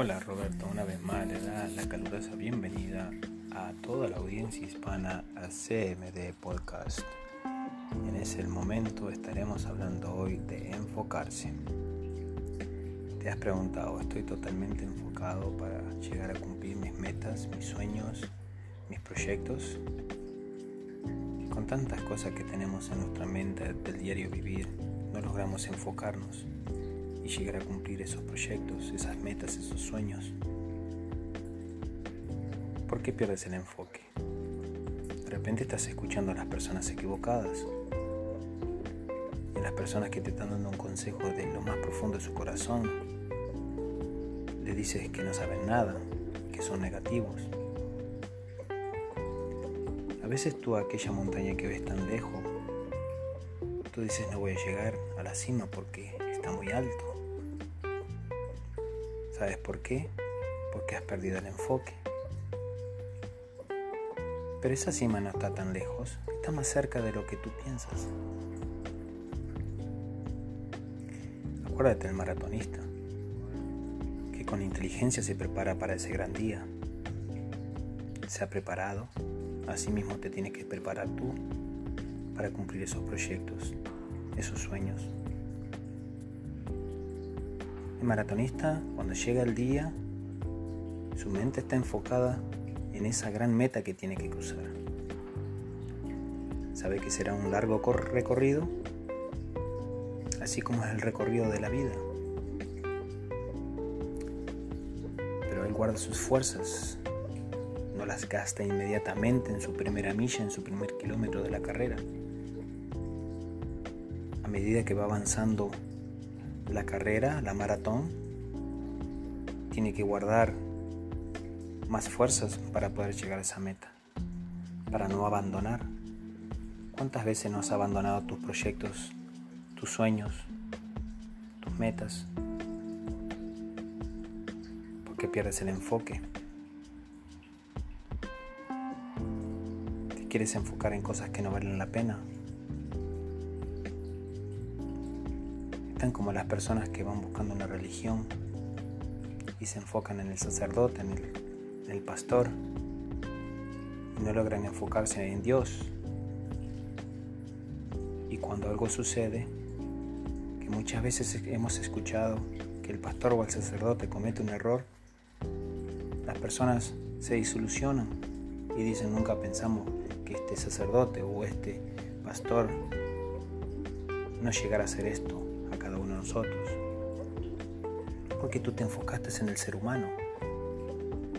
Hola Roberto, una vez más le da la calurosa bienvenida a toda la audiencia hispana a CMD Podcast. En ese momento estaremos hablando hoy de enfocarse. Te has preguntado, ¿estoy totalmente enfocado para llegar a cumplir mis metas, mis sueños, mis proyectos? Con tantas cosas que tenemos en nuestra mente del diario vivir, no logramos enfocarnos llegar a cumplir esos proyectos, esas metas, esos sueños. ¿Por qué pierdes el enfoque? De repente estás escuchando a las personas equivocadas a las personas que te están dando un consejo de lo más profundo de su corazón. Le dices que no saben nada, que son negativos. A veces tú aquella montaña que ves tan lejos, tú dices no voy a llegar a la cima porque está muy alto. ¿Sabes por qué? Porque has perdido el enfoque. Pero esa cima no está tan lejos, está más cerca de lo que tú piensas. Acuérdate del maratonista, que con inteligencia se prepara para ese gran día. Se ha preparado, así mismo te tienes que preparar tú para cumplir esos proyectos, esos sueños. El maratonista, cuando llega el día, su mente está enfocada en esa gran meta que tiene que cruzar. Sabe que será un largo recorrido, así como es el recorrido de la vida. Pero él guarda sus fuerzas, no las gasta inmediatamente en su primera milla, en su primer kilómetro de la carrera. A medida que va avanzando la carrera, la maratón, tiene que guardar más fuerzas para poder llegar a esa meta, para no abandonar. ¿Cuántas veces no has abandonado tus proyectos, tus sueños, tus metas? Porque pierdes el enfoque. Te quieres enfocar en cosas que no valen la pena. Están como las personas que van buscando una religión y se enfocan en el sacerdote, en el, pastor, y no logran enfocarse en Dios. Y cuando algo sucede, que muchas veces hemos escuchado que el pastor o el sacerdote comete un error, las personas se disolucionan y dicen nunca pensamos que este sacerdote o este pastor no llegara a hacer esto nosotros. Porque tú te enfocaste en el ser humano,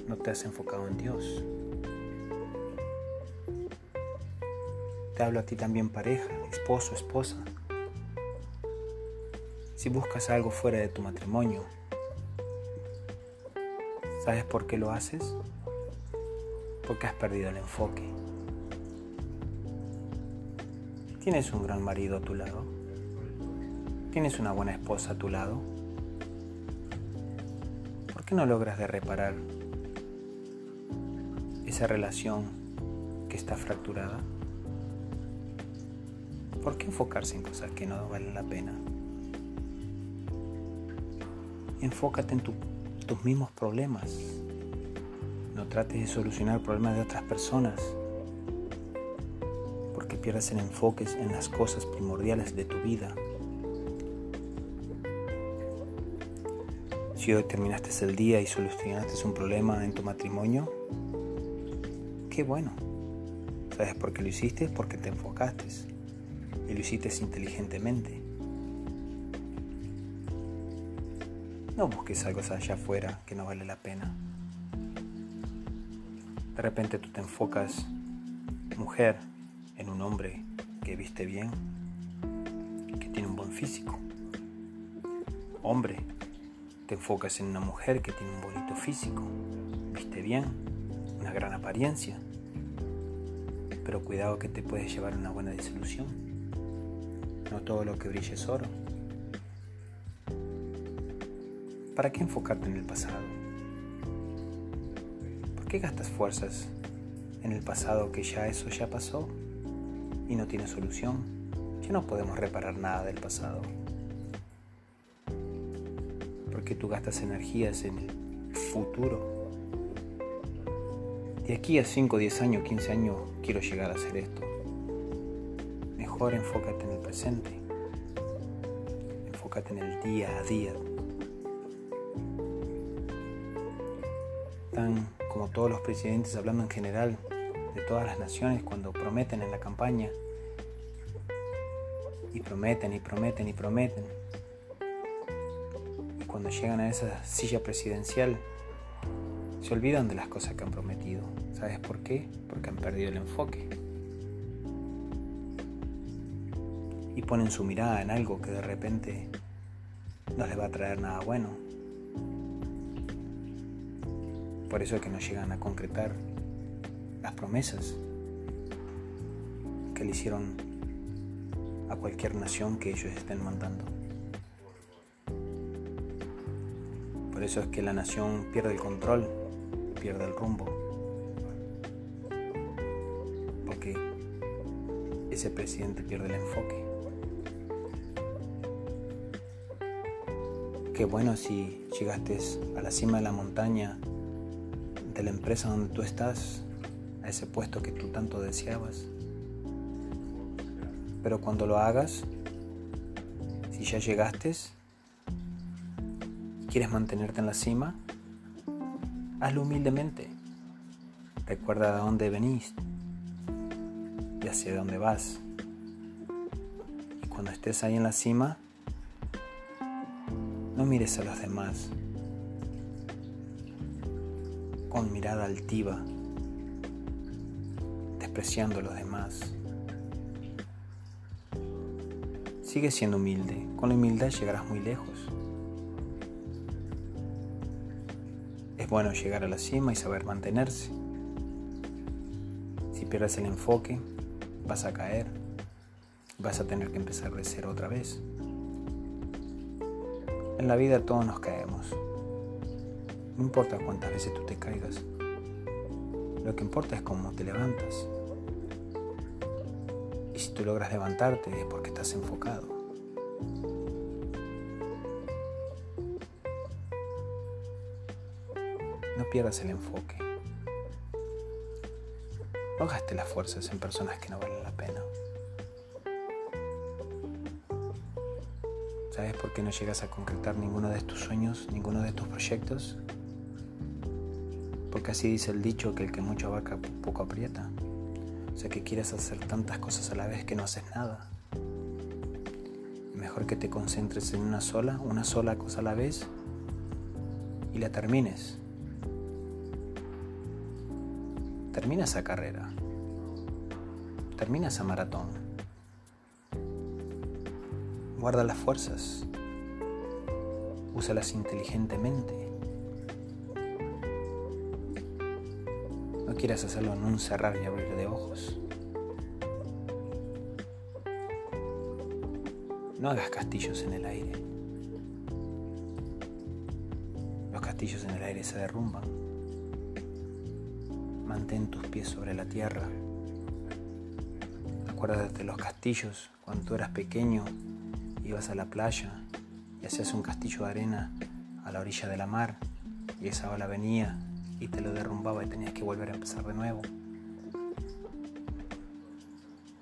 no te has enfocado en Dios. Te hablo a ti también pareja, esposo, esposa. Si buscas algo fuera de tu matrimonio, ¿sabes por qué lo haces? Porque has perdido el enfoque. ¿Tienes un gran marido a tu lado? ¿Tienes una buena esposa a tu lado? ¿Por qué no logras de reparar esa relación que está fracturada? ¿Por qué enfocarse en cosas que no valen la pena? Enfócate en tus mismos problemas. No trates de solucionar problemas de otras personas. Porque pierdes el enfoque en las cosas primordiales de tu vida. Hoy terminaste el día y solucionaste un problema en tu matrimonio, qué bueno. ¿Sabes por qué lo hiciste? Porque te enfocaste y lo hiciste inteligentemente. No busques algo allá afuera que no vale la pena. De repente tú te enfocas, mujer, en un hombre que viste bien, que tiene un buen físico. Hombre, te enfocas en una mujer que tiene un bonito físico, viste bien, una gran apariencia, pero cuidado que te puedes llevar una buena disolución. No todo lo que brilla es oro. ¿Para qué enfocarte en el pasado? ¿Por qué gastas fuerzas en el pasado que ya eso ya pasó y no tiene solución? Ya no podemos reparar nada del pasado que tú gastas energías en el futuro. De aquí a 5, 10 años, 15 años quiero llegar a hacer esto. Mejor enfócate en el presente. Enfócate en el día a día. Tan como todos los presidentes hablando en general de todas las naciones cuando prometen en la campaña y prometen y prometen y prometen. Cuando llegan a esa silla presidencial, se olvidan de las cosas que han prometido. ¿Sabes por qué? Porque han perdido el enfoque. Y ponen su mirada en algo que de repente no les va a traer nada bueno. Por eso es que no llegan a concretar las promesas que le hicieron a cualquier nación que ellos estén mandando. Por eso es que la nación pierde el control, pierde el rumbo. Porque ese presidente pierde el enfoque. Qué bueno si llegaste a la cima de la montaña de la empresa donde tú estás, a ese puesto que tú tanto deseabas. Pero cuando lo hagas, si ya llegaste, quieres mantenerte en la cima, hazlo humildemente. Recuerda de dónde venís y hacia dónde vas. Y cuando estés ahí en la cima, no mires a los demás con mirada altiva, despreciando a los demás. Sigue siendo humilde. Con la humildad llegarás muy lejos. Bueno llegar a la cima y saber mantenerse. Si pierdes el enfoque, vas a caer. Vas a tener que empezar de cero otra vez. En la vida todos nos caemos. No importa cuántas veces tú te caigas. Lo que importa es cómo te levantas. Y si tú logras levantarte es porque estás enfocado. Pierdas el enfoque. No gastes las fuerzas en personas que no valen la pena. ¿Sabes por qué no llegas a concretar ninguno de tus sueños, ninguno de tus proyectos? Porque así dice el dicho que el que mucho abarca poco aprieta. O sea que quieres hacer tantas cosas a la vez que no haces nada. Mejor que te concentres en una sola, una sola cosa a la vez y la termines. Termina esa carrera. Termina esa maratón. Guarda las fuerzas. Úsalas inteligentemente. quieras hacerlo en un cerrar y abrir de ojos. No hagas castillos en el aire. Los castillos en el aire se derrumban. Mantén tus pies sobre la tierra. Acuérdate de los castillos cuando tú eras pequeño, ibas a la playa y hacías un castillo de arena a la orilla de la mar y esa ola venía y te lo derrumbaba y tenías que volver a empezar de nuevo.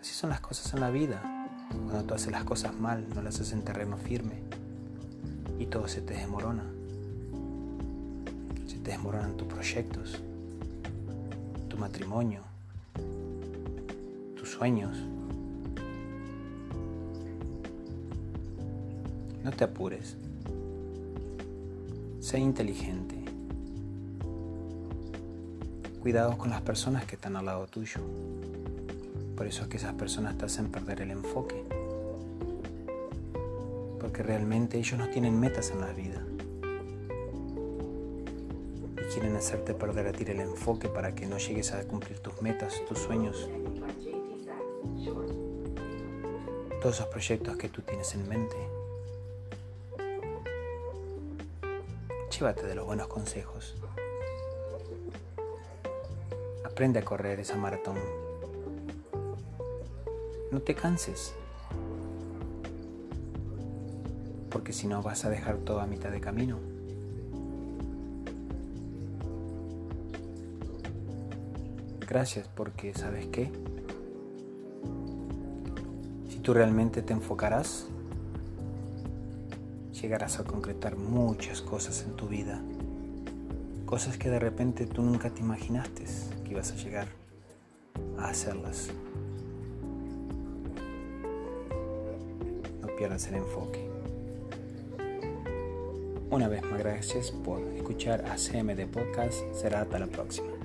Así son las cosas en la vida. Cuando tú haces las cosas mal, no las haces en terreno firme y todo se te desmorona. Se te desmoronan tus proyectos, tu matrimonio, tus sueños. No te apures. Sé inteligente. Cuidado con las personas que están al lado tuyo. Por eso es que esas personas te hacen perder el enfoque. Porque realmente ellos no tienen metas en la vida. Quieren hacerte perder a ti el enfoque para que no llegues a cumplir tus metas, tus sueños. Todos esos proyectos que tú tienes en mente. Llévate de los buenos consejos. Aprende a correr esa maratón. No te canses. Porque si no vas a dejar todo a mitad de camino. Gracias porque, ¿sabes qué? Si tú realmente te enfocarás, llegarás a concretar muchas cosas en tu vida. Cosas que de repente tú nunca te imaginaste que ibas a llegar a hacerlas. No pierdas el enfoque. Una vez más, gracias por escuchar ACM de Podcast. Será hasta la próxima.